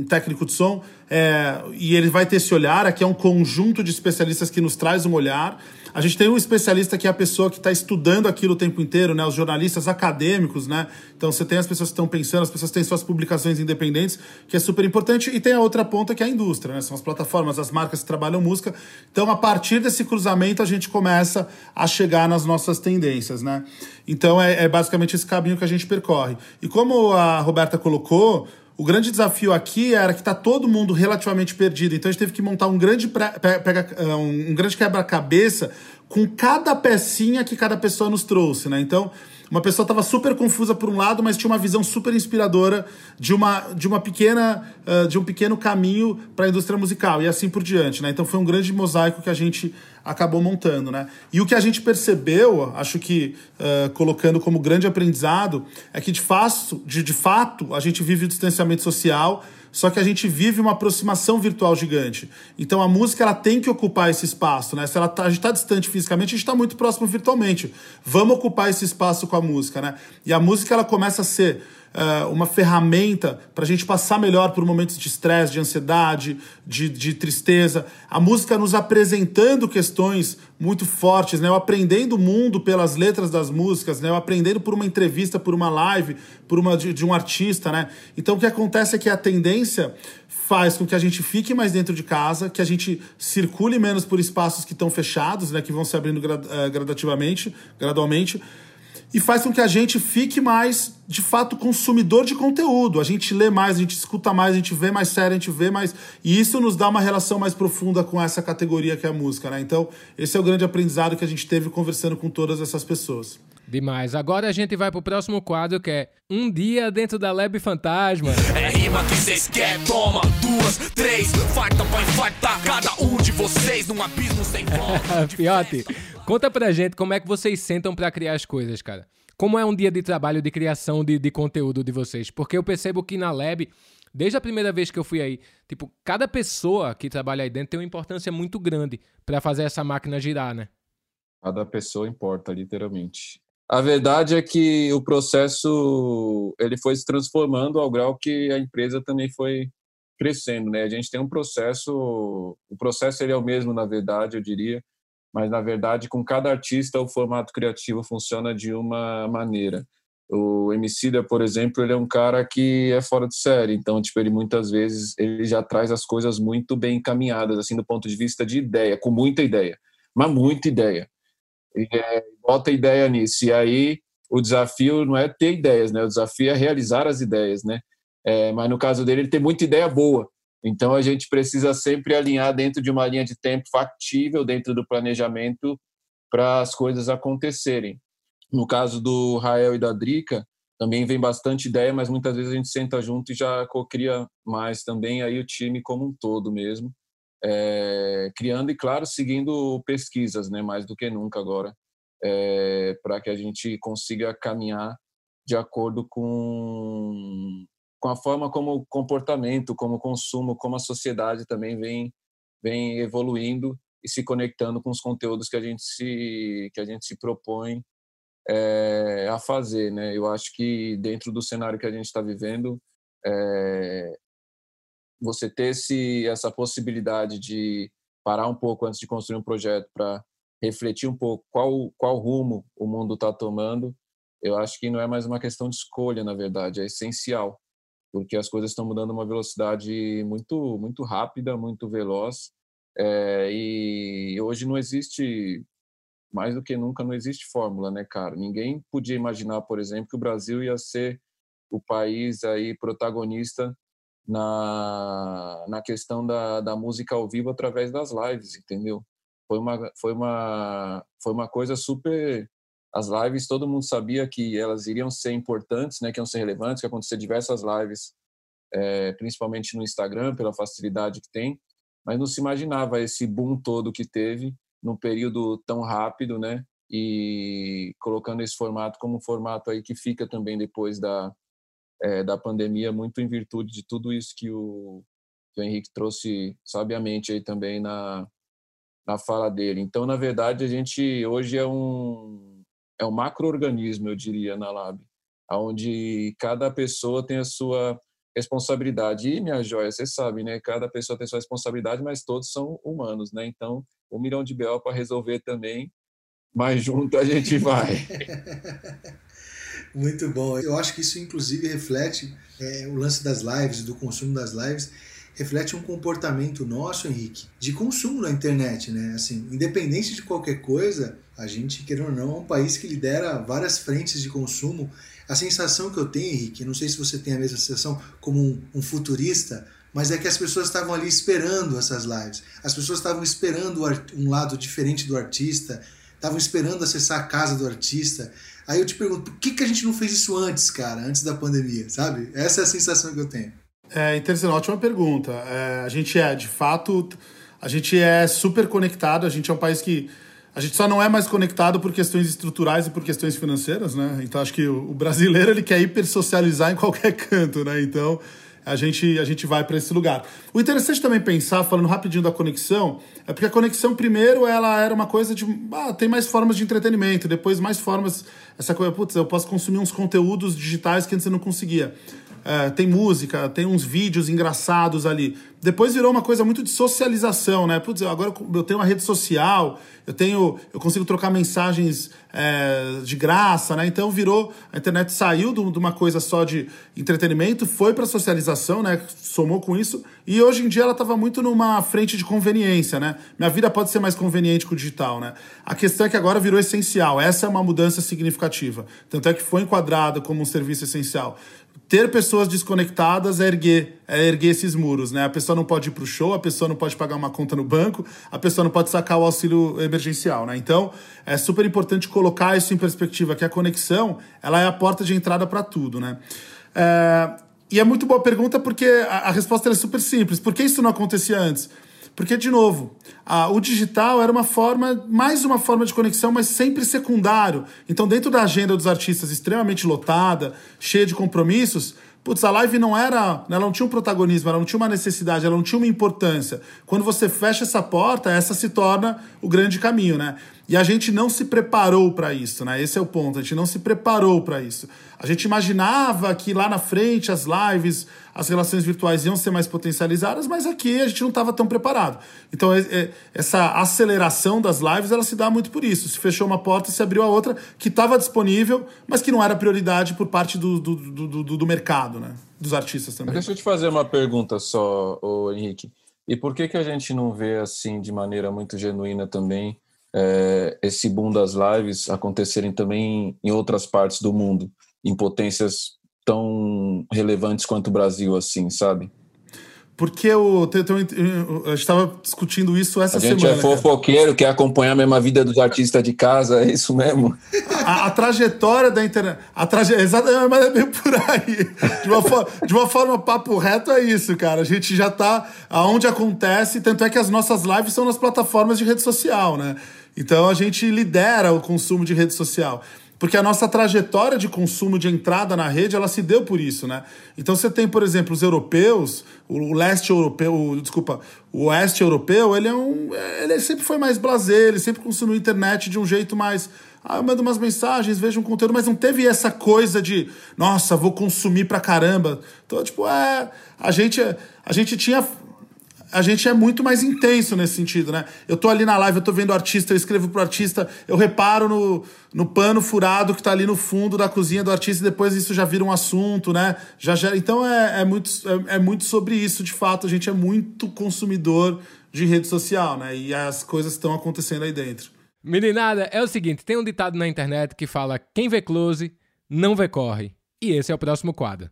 um técnico de som. É, e ele vai ter esse olhar, aqui é um conjunto de especialistas que nos traz um olhar. A gente tem um especialista que é a pessoa que está estudando aquilo o tempo inteiro, né? Os jornalistas acadêmicos, né? Então você tem as pessoas que estão pensando, as pessoas têm suas publicações independentes, que é super importante. E tem a outra ponta que é a indústria, né? São as plataformas, as marcas que trabalham música. Então, a partir desse cruzamento, a gente começa a chegar nas nossas tendências, né? Então é, é basicamente esse caminho que a gente percorre. E como a Roberta colocou, o grande desafio aqui era que está todo mundo relativamente perdido. Então a gente teve que montar um grande, pega, um grande quebra-cabeça com cada pecinha que cada pessoa nos trouxe, né? Então uma pessoa estava super confusa por um lado, mas tinha uma visão super inspiradora de uma, de uma pequena uh, de um pequeno caminho para a indústria musical e assim por diante, né? Então foi um grande mosaico que a gente acabou montando, né? E o que a gente percebeu, acho que uh, colocando como grande aprendizado, é que de fato, de, de fato a gente vive o distanciamento social só que a gente vive uma aproximação virtual gigante. Então a música ela tem que ocupar esse espaço, né? Se ela tá, a gente está distante fisicamente, a gente está muito próximo virtualmente. Vamos ocupar esse espaço com a música, né? E a música ela começa a ser uh, uma ferramenta para a gente passar melhor por momentos de estresse, de ansiedade, de, de tristeza. A música nos apresentando questões muito fortes, né? Eu aprendendo o mundo pelas letras das músicas, né? Eu aprendendo por uma entrevista, por uma live, por uma de, de um artista, né? Então o que acontece é que a tendência faz com que a gente fique mais dentro de casa, que a gente circule menos por espaços que estão fechados, né? Que vão se abrindo eh, gradativamente, gradualmente e faz com que a gente fique mais, de fato, consumidor de conteúdo. A gente lê mais, a gente escuta mais, a gente vê mais série, a gente vê mais. E isso nos dá uma relação mais profunda com essa categoria que é a música, né? Então, esse é o grande aprendizado que a gente teve conversando com todas essas pessoas. Demais. Agora a gente vai pro próximo quadro que é Um Dia Dentro da Lab Fantasma. É rima que vocês querem, toma duas, três, farta pra infartar cada um de vocês num abismo sem volta. Fiote, conta pra gente como é que vocês sentam para criar as coisas, cara. Como é um dia de trabalho de criação de, de conteúdo de vocês? Porque eu percebo que na Lab, desde a primeira vez que eu fui aí, tipo, cada pessoa que trabalha aí dentro tem uma importância muito grande para fazer essa máquina girar, né? Cada pessoa importa, literalmente. A verdade é que o processo ele foi se transformando ao grau que a empresa também foi crescendo, né? A gente tem um processo, o processo ele é o mesmo na verdade, eu diria, mas na verdade com cada artista o formato criativo funciona de uma maneira. O Emicida, por exemplo, ele é um cara que é fora de série, então tipo ele muitas vezes ele já traz as coisas muito bem encaminhadas assim do ponto de vista de ideia, com muita ideia, mas muita ideia é, bota ideia nisso. E aí o desafio não é ter ideias, né? O desafio é realizar as ideias, né? É, mas no caso dele, ele tem muita ideia boa. Então a gente precisa sempre alinhar dentro de uma linha de tempo factível, dentro do planejamento, para as coisas acontecerem. No caso do Rael e da Drica, também vem bastante ideia, mas muitas vezes a gente senta junto e já cocria mais também aí o time como um todo mesmo é, criando e, claro, seguindo pesquisas, né, mais do que nunca agora, é, para que a gente consiga caminhar de acordo com, com a forma como o comportamento, como o consumo, como a sociedade também vem, vem evoluindo e se conectando com os conteúdos que a gente se, que a gente se propõe é, a fazer. Né? Eu acho que dentro do cenário que a gente está vivendo, é, você ter esse, essa possibilidade de parar um pouco antes de construir um projeto para refletir um pouco qual, qual rumo o mundo está tomando, eu acho que não é mais uma questão de escolha, na verdade, é essencial, porque as coisas estão mudando uma velocidade muito, muito rápida, muito veloz, é, e hoje não existe, mais do que nunca, não existe fórmula, né, cara? Ninguém podia imaginar, por exemplo, que o Brasil ia ser o país aí protagonista na, na questão da, da música ao vivo através das lives, entendeu? Foi uma, foi, uma, foi uma coisa super. As lives, todo mundo sabia que elas iriam ser importantes, né, que iam ser relevantes, que acontecer diversas lives, é, principalmente no Instagram, pela facilidade que tem, mas não se imaginava esse boom todo que teve num período tão rápido, né? E colocando esse formato como um formato aí que fica também depois da, é, da pandemia, muito em virtude de tudo isso que o, que o Henrique trouxe sabiamente aí também na, na fala dele. Então, na verdade, a gente hoje é um, é um macro-organismo, eu diria, na Lab, onde cada pessoa tem a sua responsabilidade. E, minha joia, você sabe, né? Cada pessoa tem sua responsabilidade, mas todos são humanos, né? Então, um milhão de BO para resolver também, mas junto a gente vai. Muito bom. Eu acho que isso, inclusive, reflete é, o lance das lives, do consumo das lives, reflete um comportamento nosso, Henrique, de consumo na internet, né? Assim, independente de qualquer coisa, a gente, querendo ou não, é um país que lidera várias frentes de consumo. A sensação que eu tenho, Henrique, não sei se você tem a mesma sensação como um, um futurista, mas é que as pessoas estavam ali esperando essas lives. As pessoas estavam esperando um lado diferente do artista, estavam esperando acessar a casa do artista. Aí eu te pergunto, por que, que a gente não fez isso antes, cara, antes da pandemia, sabe? Essa é a sensação que eu tenho. É interessante, ótima pergunta. É, a gente é, de fato, a gente é super conectado, a gente é um país que. A gente só não é mais conectado por questões estruturais e por questões financeiras, né? Então acho que o brasileiro ele quer hipersocializar em qualquer canto, né? Então a gente, a gente vai para esse lugar. O interessante também pensar, falando rapidinho da conexão, é porque a conexão, primeiro, ela era uma coisa de. Ah, tem mais formas de entretenimento, depois mais formas. Essa coisa, putz, eu posso consumir uns conteúdos digitais que antes eu não conseguia. É, tem música, tem uns vídeos engraçados ali. Depois virou uma coisa muito de socialização, né? Putz, agora eu tenho uma rede social, eu tenho, eu consigo trocar mensagens é, de graça, né? Então virou, a internet saiu de uma coisa só de entretenimento, foi para socialização, né? Somou com isso e hoje em dia ela estava muito numa frente de conveniência, né? Minha vida pode ser mais conveniente com o digital, né? A questão é que agora virou essencial. Essa é uma mudança significativa. Tanto é que foi enquadrado como um serviço essencial ter pessoas desconectadas é erguer, é erguer esses muros, né? A pessoa não pode ir para o show, a pessoa não pode pagar uma conta no banco, a pessoa não pode sacar o auxílio emergencial, né? Então, é super importante colocar isso em perspectiva, que a conexão, ela é a porta de entrada para tudo, né? É, e é muito boa pergunta porque a, a resposta é super simples. Por que isso não acontecia antes? Porque, de novo, a, o digital era uma forma, mais uma forma de conexão, mas sempre secundário. Então, dentro da agenda dos artistas extremamente lotada, cheia de compromissos, Putz, a live não era. Ela não tinha um protagonismo, ela não tinha uma necessidade, ela não tinha uma importância. Quando você fecha essa porta, essa se torna o grande caminho, né? E a gente não se preparou para isso, né? Esse é o ponto. A gente não se preparou para isso. A gente imaginava que lá na frente as lives, as relações virtuais iam ser mais potencializadas, mas aqui a gente não estava tão preparado. Então é, é, essa aceleração das lives ela se dá muito por isso. Se fechou uma porta, se abriu a outra que estava disponível, mas que não era prioridade por parte do, do, do, do, do mercado, né? Dos artistas também. Deixa eu te fazer uma pergunta só, Henrique. E por que que a gente não vê assim de maneira muito genuína também? É, esse boom das lives acontecerem também em outras partes do mundo, em potências tão relevantes quanto o Brasil, assim, sabe? Porque eu, eu, eu, eu estava discutindo isso essa semana. A gente semana, é fofoqueiro, cara. quer acompanhar a mesma vida dos artistas de casa, é isso mesmo? A, a trajetória da internet. A traje, exatamente, mas é bem por aí. De uma, forma, de uma forma papo reto, é isso, cara. A gente já está aonde acontece, tanto é que as nossas lives são nas plataformas de rede social, né? Então a gente lidera o consumo de rede social. Porque a nossa trajetória de consumo de entrada na rede, ela se deu por isso, né? Então você tem, por exemplo, os europeus, o leste europeu, o, desculpa, o oeste europeu, ele é um. Ele sempre foi mais blazer, ele sempre consumiu internet de um jeito mais. Ah, eu mando umas mensagens, vejo um conteúdo, mas não teve essa coisa de, nossa, vou consumir pra caramba. Então, tipo, é. A gente, a gente tinha a gente é muito mais intenso nesse sentido, né? Eu tô ali na live, eu tô vendo o artista, eu escrevo pro artista, eu reparo no, no pano furado que tá ali no fundo da cozinha do artista e depois isso já vira um assunto, né? Já gera... Então é, é, muito, é, é muito sobre isso, de fato. A gente é muito consumidor de rede social, né? E as coisas estão acontecendo aí dentro. Meninada, é o seguinte: tem um ditado na internet que fala: quem vê close, não vê corre. E esse é o próximo quadro.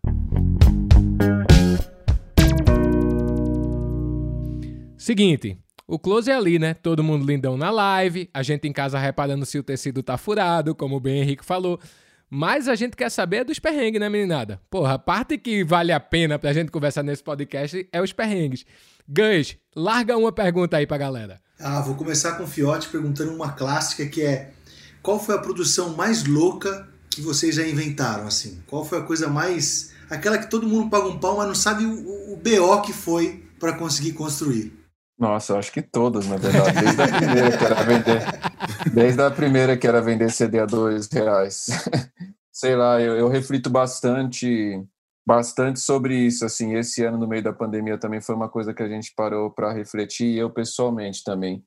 Seguinte, o close é ali, né? Todo mundo lindão na live, a gente em casa reparando se o tecido tá furado, como o Ben Henrique falou. Mas a gente quer saber dos perrengues, né, meninada? Porra, a parte que vale a pena pra gente conversar nesse podcast é os perrengues. Gans, larga uma pergunta aí pra galera. Ah, vou começar com o Fiote perguntando uma clássica que é: qual foi a produção mais louca que vocês já inventaram, assim? Qual foi a coisa mais. aquela que todo mundo paga um pau, mas não sabe o, o BO que foi para conseguir construir? Nossa, acho que todas, na verdade. Desde a primeira que era vender, desde a primeira que era vender CD a dois reais. Sei lá, eu, eu reflito bastante, bastante sobre isso. Assim, esse ano no meio da pandemia também foi uma coisa que a gente parou para refletir. E eu pessoalmente também,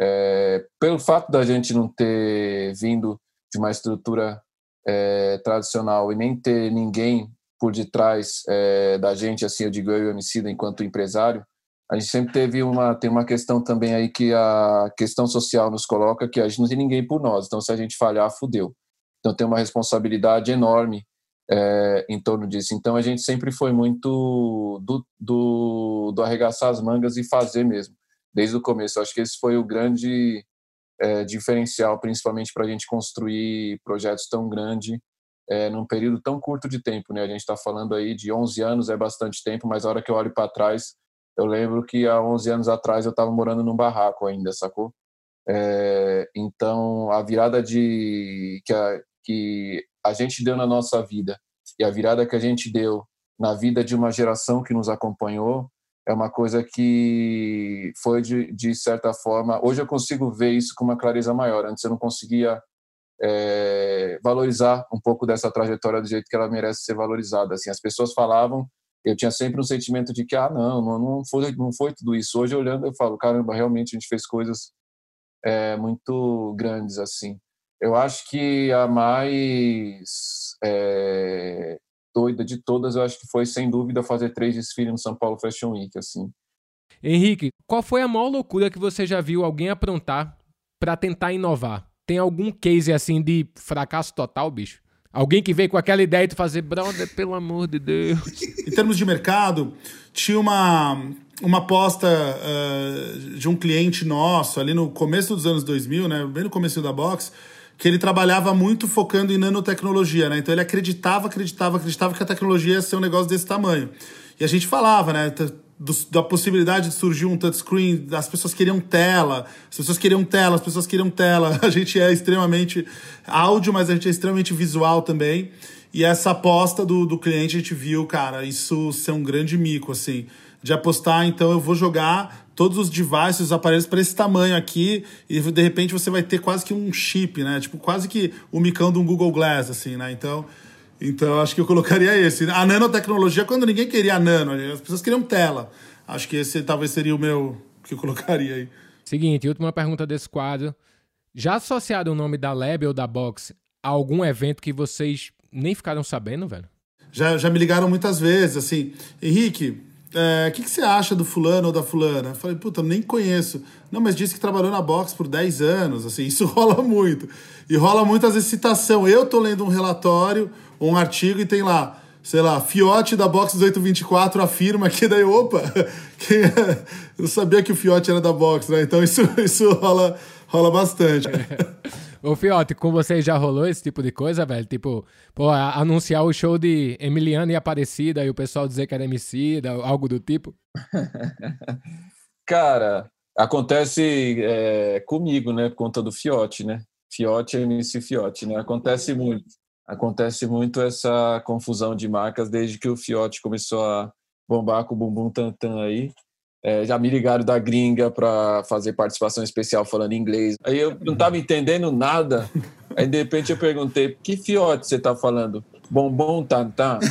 é, pelo fato da gente não ter vindo de uma estrutura é, tradicional e nem ter ninguém por detrás é, da gente, assim, eu digo eu e o enquanto empresário a gente sempre teve uma tem uma questão também aí que a questão social nos coloca que a gente não tem ninguém por nós. Então se a gente falhar fudeu. Então tem uma responsabilidade enorme é, em torno disso. Então a gente sempre foi muito do, do, do arregaçar as mangas e fazer mesmo desde o começo. Acho que esse foi o grande é, diferencial principalmente para a gente construir projetos tão grandes é, num período tão curto de tempo né? A gente está falando aí de 11 anos é bastante tempo mas a hora que eu olho para trás eu lembro que há 11 anos atrás eu estava morando num barraco ainda, sacou? É, então, a virada de que a, que a gente deu na nossa vida e a virada que a gente deu na vida de uma geração que nos acompanhou, é uma coisa que foi de, de certa forma. Hoje eu consigo ver isso com uma clareza maior. Antes eu não conseguia é, valorizar um pouco dessa trajetória do jeito que ela merece ser valorizada. Assim, as pessoas falavam, eu tinha sempre um sentimento de que ah não, não, foi, não foi tudo isso. Hoje olhando eu falo, caramba, realmente a gente fez coisas é, muito grandes assim. Eu acho que a mais é, doida de todas, eu acho que foi, sem dúvida, fazer três desfiles no São Paulo Fashion Week, assim. Henrique, qual foi a maior loucura que você já viu alguém aprontar para tentar inovar? Tem algum case, assim, de fracasso total, bicho? Alguém que veio com aquela ideia de fazer, brother, pelo amor de Deus. em termos de mercado, tinha uma, uma aposta uh, de um cliente nosso ali no começo dos anos 2000, né, bem no começo da box, que ele trabalhava muito focando em nanotecnologia, né? Então ele acreditava, acreditava, acreditava que a tecnologia ia ser um negócio desse tamanho. E a gente falava, né? Do, da possibilidade de surgir um touchscreen, as pessoas queriam tela, as pessoas queriam tela, as pessoas queriam tela. A gente é extremamente áudio, mas a gente é extremamente visual também. E essa aposta do, do cliente a gente viu, cara, isso ser um grande mico, assim. De apostar, então eu vou jogar todos os devices, os aparelhos para esse tamanho aqui, e de repente você vai ter quase que um chip, né? Tipo, quase que o micão de um Google Glass, assim, né? Então, então acho que eu colocaria esse. A nanotecnologia, quando ninguém queria nano, as pessoas queriam tela. Acho que esse talvez seria o meu que eu colocaria aí. Seguinte, última pergunta desse quadro. Já associado o nome da Lab ou da Box a algum evento que vocês nem ficaram sabendo, velho? Já, já me ligaram muitas vezes, assim, Henrique, é, o que, que, você acha do fulano ou da fulana? Eu falei, puta, nem conheço. Não, mas disse que trabalhou na box por 10 anos, assim, isso rola muito. E rola muito às vezes citação. Eu tô lendo um relatório, um artigo, e tem lá, sei lá, Fiote da Box 1824 afirma que daí, opa, quem é? eu sabia que o Fiote era da Box, né? Então isso, isso rola, rola bastante. Ô, Fiote, com você já rolou esse tipo de coisa, velho? Tipo, pô, anunciar o show de Emiliano e Aparecida e o pessoal dizer que era MC, algo do tipo? Cara, acontece é, comigo, né? Por conta do Fiote, né? Fiote é MC Fiote, né? Acontece muito. Acontece muito essa confusão de marcas desde que o Fiote começou a bombar com o bumbum tantan aí. É, já me ligaram da gringa para fazer participação especial falando inglês. Aí eu não estava entendendo nada. Aí de repente eu perguntei: que fiote você está falando? Bombom tantã.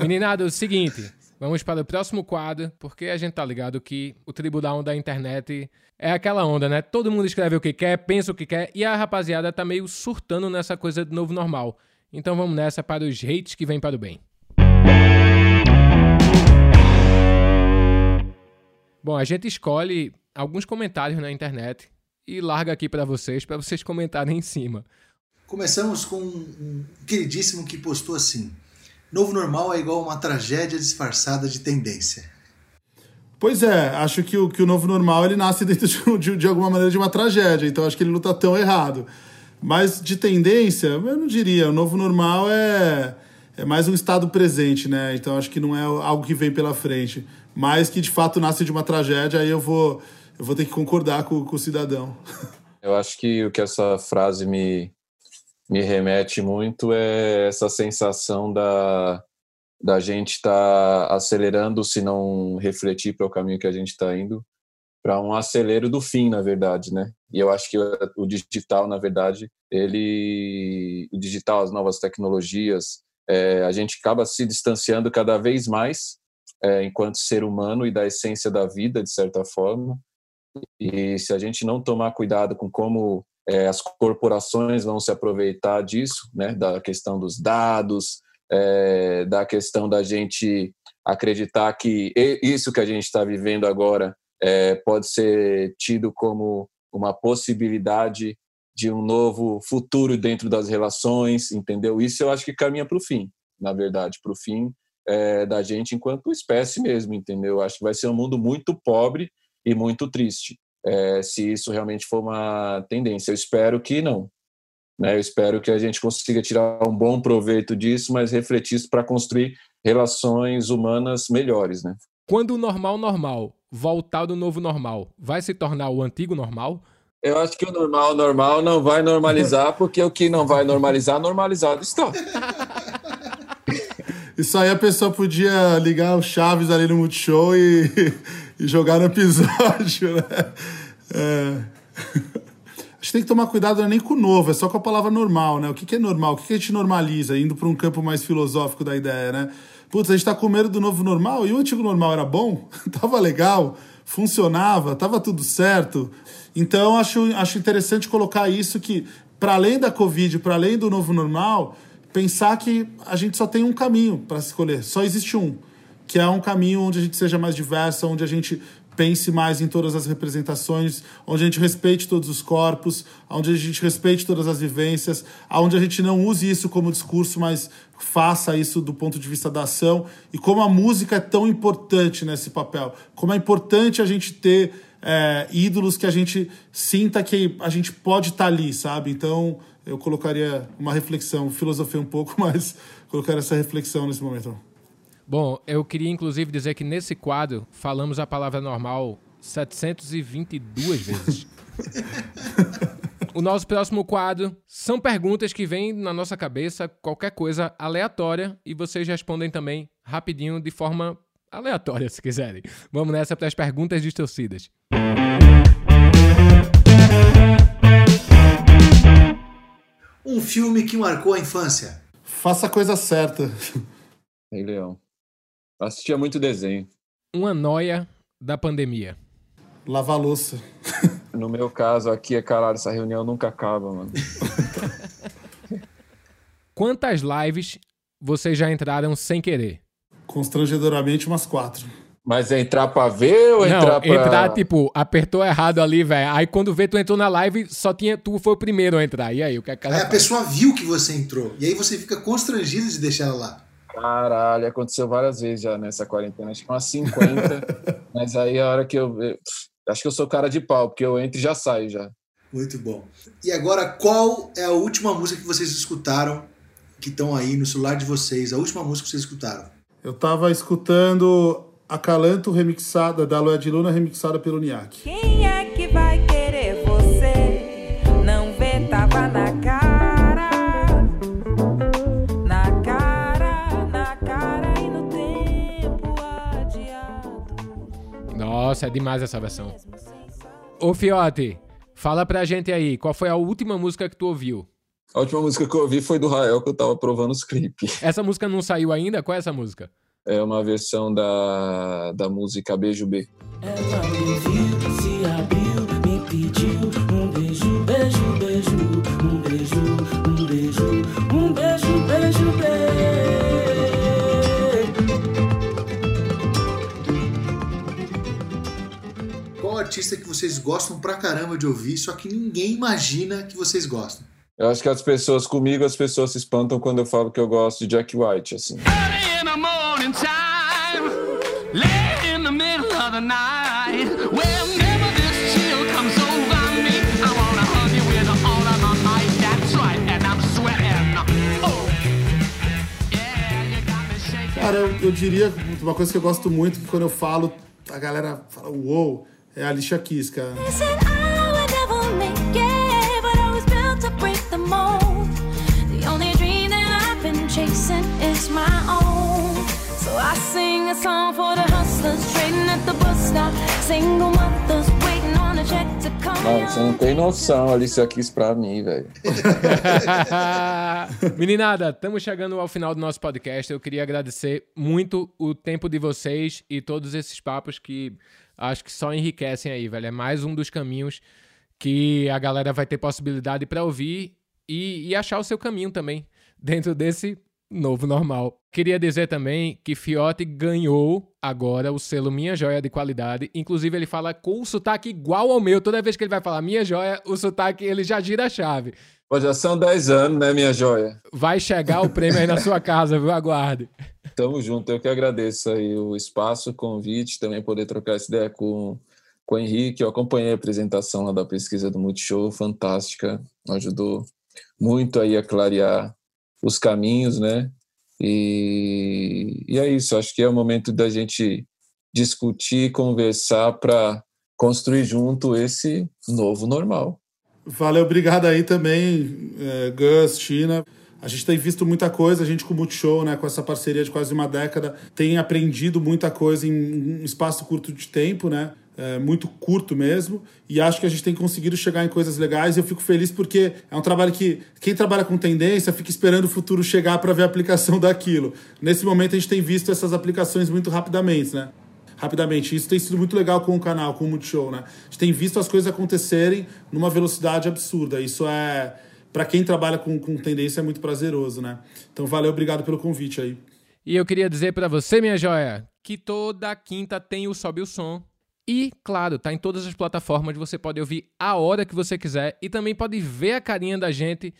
Meninado, é o seguinte. Vamos para o próximo quadro, porque a gente tá ligado que o tribunal da internet é aquela onda, né? Todo mundo escreve o que quer, pensa o que quer, e a rapaziada tá meio surtando nessa coisa de novo normal. Então vamos nessa para os hates que vêm para o bem. Bom, a gente escolhe alguns comentários na internet e larga aqui para vocês, para vocês comentarem em cima. Começamos com um queridíssimo que postou assim: Novo normal é igual uma tragédia disfarçada de tendência. Pois é, acho que o, que o novo normal ele nasce dentro de, de, de alguma maneira de uma tragédia, então acho que ele não está tão errado. Mas de tendência, eu não diria. O novo normal é, é mais um estado presente, né? Então acho que não é algo que vem pela frente mas que de fato nasce de uma tragédia, aí eu vou, eu vou ter que concordar com, com o cidadão. Eu acho que o que essa frase me, me remete muito é essa sensação da, da gente estar tá acelerando, se não refletir para o caminho que a gente está indo, para um acelero do fim, na verdade, né? E eu acho que o digital, na verdade, ele, o digital, as novas tecnologias, é, a gente acaba se distanciando cada vez mais é, enquanto ser humano e da essência da vida, de certa forma. E se a gente não tomar cuidado com como é, as corporações vão se aproveitar disso, né, da questão dos dados, é, da questão da gente acreditar que isso que a gente está vivendo agora é, pode ser tido como uma possibilidade de um novo futuro dentro das relações, entendeu? Isso eu acho que caminha para o fim, na verdade, para o fim é, da gente enquanto espécie mesmo, entendeu? Acho que vai ser um mundo muito pobre e muito triste, é, se isso realmente for uma tendência. Eu espero que não. Né? Eu espero que a gente consiga tirar um bom proveito disso, mas refletir isso para construir relações humanas melhores, né? Quando o normal normal voltar do novo normal, vai se tornar o antigo normal? Eu acho que o normal normal não vai normalizar, porque o que não vai normalizar, normalizado está. Isso aí a pessoa podia ligar o Chaves ali no Multishow e, e jogar no episódio, né? É. A gente tem que tomar cuidado não é nem com o novo, é só com a palavra normal, né? O que, que é normal? O que, que a gente normaliza, indo para um campo mais filosófico da ideia, né? Putz, a gente tá com medo do novo normal e o antigo normal era bom, tava legal, funcionava, tava tudo certo. Então acho, acho interessante colocar isso que, para além da Covid, para além do novo normal, pensar que a gente só tem um caminho para escolher, só existe um, que é um caminho onde a gente seja mais diversa, onde a gente pense mais em todas as representações, onde a gente respeite todos os corpos, onde a gente respeite todas as vivências, onde a gente não use isso como discurso, mas faça isso do ponto de vista da ação e como a música é tão importante nesse papel, como é importante a gente ter é, ídolos que a gente sinta que a gente pode estar tá ali, sabe? Então eu colocaria uma reflexão, filosofei um pouco, mas colocaria essa reflexão nesse momento. Bom, eu queria inclusive dizer que nesse quadro falamos a palavra normal 722 vezes. o nosso próximo quadro são perguntas que vêm na nossa cabeça, qualquer coisa aleatória, e vocês respondem também rapidinho, de forma aleatória, se quiserem. Vamos nessa para as perguntas distorcidas. Um filme que marcou a infância. Faça a coisa certa. Rei Leão. Assistia muito desenho. Uma noia da pandemia. Lavar louça. No meu caso aqui, é caralho, essa reunião nunca acaba, mano. Quantas lives vocês já entraram sem querer? Constrangedoramente umas quatro. Mas é entrar pra ver ou Não, entrar pra... entrar, tipo, apertou errado ali, velho. Aí quando vê, tu entrou na live, só tinha. Tu foi o primeiro a entrar. E aí, o que é que Aí a pessoa viu que você entrou. E aí você fica constrangido de deixar ela lá. Caralho, aconteceu várias vezes já nessa quarentena, acho que umas 50. mas aí a hora que eu. eu- Acho que eu sou cara de pau, porque eu entro e já saio já. Muito bom. E agora, qual é a última música que vocês escutaram, que estão aí no celular de vocês? A última música que vocês escutaram? Eu tava escutando Acalanto remixada, da Lua de Luna remixada pelo Niak. Quem é que vai querer você? Não vê, tava na cara. Na cara, na cara e no tempo adiado. Nossa, é demais essa versão. Ô, Fiote, fala pra gente aí, qual foi a última música que tu ouviu? A última música que eu ouvi foi do Rael, que eu tava provando os clipes. Essa música não saiu ainda? Qual é essa música? É uma versão da, da música Beijo B. Ela me viu, se abriu, me pediu um beijo, beijo, beijo, um beijo, um beijo, um beijo, beijo, beijo. Qual artista que vocês gostam pra caramba de ouvir, só que ninguém imagina que vocês gostam? Eu acho que as pessoas, comigo, as pessoas se espantam quando eu falo que eu gosto de Jack White, assim. Early Cara, eu, eu diria uma coisa que eu gosto muito, que quando eu falo, a galera fala, uou, é a Alicia Keys, cara. Said I would never make it, but I was built to break the mold. The only dream that I've been chasing is my own. So I sing a song for Mano, você não tem noção, Alicia Keys pra mim, velho. Meninada, estamos chegando ao final do nosso podcast. Eu queria agradecer muito o tempo de vocês e todos esses papos que acho que só enriquecem aí, velho. É mais um dos caminhos que a galera vai ter possibilidade para ouvir e, e achar o seu caminho também dentro desse novo normal. Queria dizer também que Fiote ganhou agora o selo Minha Joia de qualidade. Inclusive, ele fala com o sotaque igual ao meu. Toda vez que ele vai falar Minha Joia, o sotaque ele já gira a chave. Pô, já são 10 anos, né, minha joia? Vai chegar o prêmio aí na sua casa, viu? Aguarde. Tamo junto. Eu que agradeço aí o espaço, o convite, também poder trocar essa ideia com, com o Henrique. Eu acompanhei a apresentação lá da pesquisa do Multishow, fantástica. Ajudou muito aí a clarear os caminhos, né? E, e é isso. Acho que é o momento da gente discutir, conversar para construir junto esse novo normal. Valeu, obrigado aí também, é, Gus, China. A gente tem visto muita coisa, a gente com o Multishow, né, com essa parceria de quase uma década, tem aprendido muita coisa em um espaço curto de tempo, né? É, muito curto mesmo, e acho que a gente tem conseguido chegar em coisas legais. E eu fico feliz porque é um trabalho que quem trabalha com tendência fica esperando o futuro chegar para ver a aplicação daquilo. Nesse momento a gente tem visto essas aplicações muito rapidamente, né? Rapidamente. Isso tem sido muito legal com o canal, com o Multishow, né? A gente tem visto as coisas acontecerem numa velocidade absurda. Isso é para quem trabalha com, com tendência é muito prazeroso, né? Então valeu, obrigado pelo convite aí. E eu queria dizer para você, minha joia, que toda quinta tem o Sobe o Som. E, claro, tá em todas as plataformas, você pode ouvir a hora que você quiser e também pode ver a carinha da gente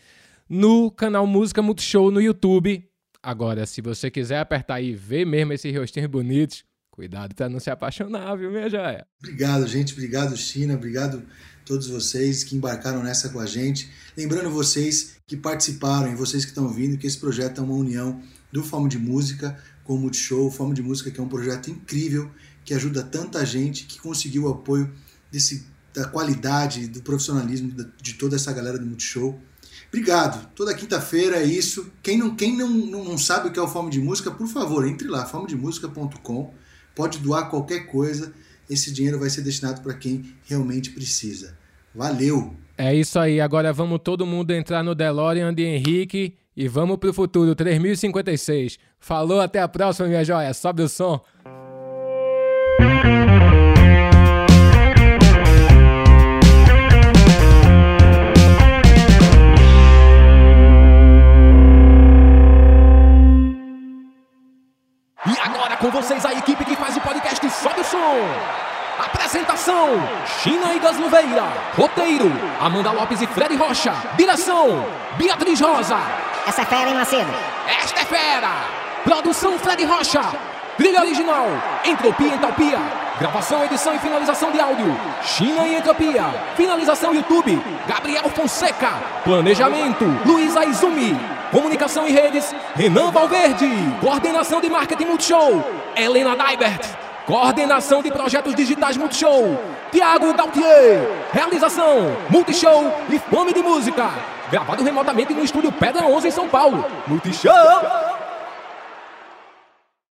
no canal Música Multishow no YouTube. Agora, se você quiser apertar aí e ver mesmo esses rostinhos bonitos, cuidado pra não se apaixonar, viu, minha joia? Obrigado, gente. Obrigado, China. Obrigado todos vocês que embarcaram nessa com a gente. Lembrando vocês que participaram e vocês que estão ouvindo que esse projeto é uma união do Fome de Música com o Multishow. O Fome de Música que é um projeto incrível que ajuda tanta gente, que conseguiu o apoio desse, da qualidade, do profissionalismo de toda essa galera do Multishow. Obrigado. Toda quinta-feira é isso. Quem, não, quem não, não, não sabe o que é o Fome de Música, por favor, entre lá, fomedemusica.com. Pode doar qualquer coisa. Esse dinheiro vai ser destinado para quem realmente precisa. Valeu! É isso aí. Agora vamos todo mundo entrar no DeLorean de Henrique e vamos pro futuro 3056. Falou, até a próxima, minha joia. Sobe o som. Vocês a equipe que faz o podcast Sobe o Som. Apresentação: China e Gasluveira. Roteiro: Amanda Lopes e Fred Rocha. Direção: Beatriz Rosa. Essa é fera, hein, Macedo? Esta é fera. Produção: Fred Rocha. Trilha original: Entropia Entalpia. Gravação, edição e finalização de áudio: China e Entropia. Finalização YouTube: Gabriel Fonseca. Planejamento: Luiz Aizumi. Comunicação e redes: Renan Valverde. Coordenação de marketing Multishow: Helena Daibert. Coordenação de projetos digitais Multishow: Tiago Gautier. Realização: Multishow e Fome de Música. Gravado remotamente no estúdio Pedra 11 em São Paulo. Multishow!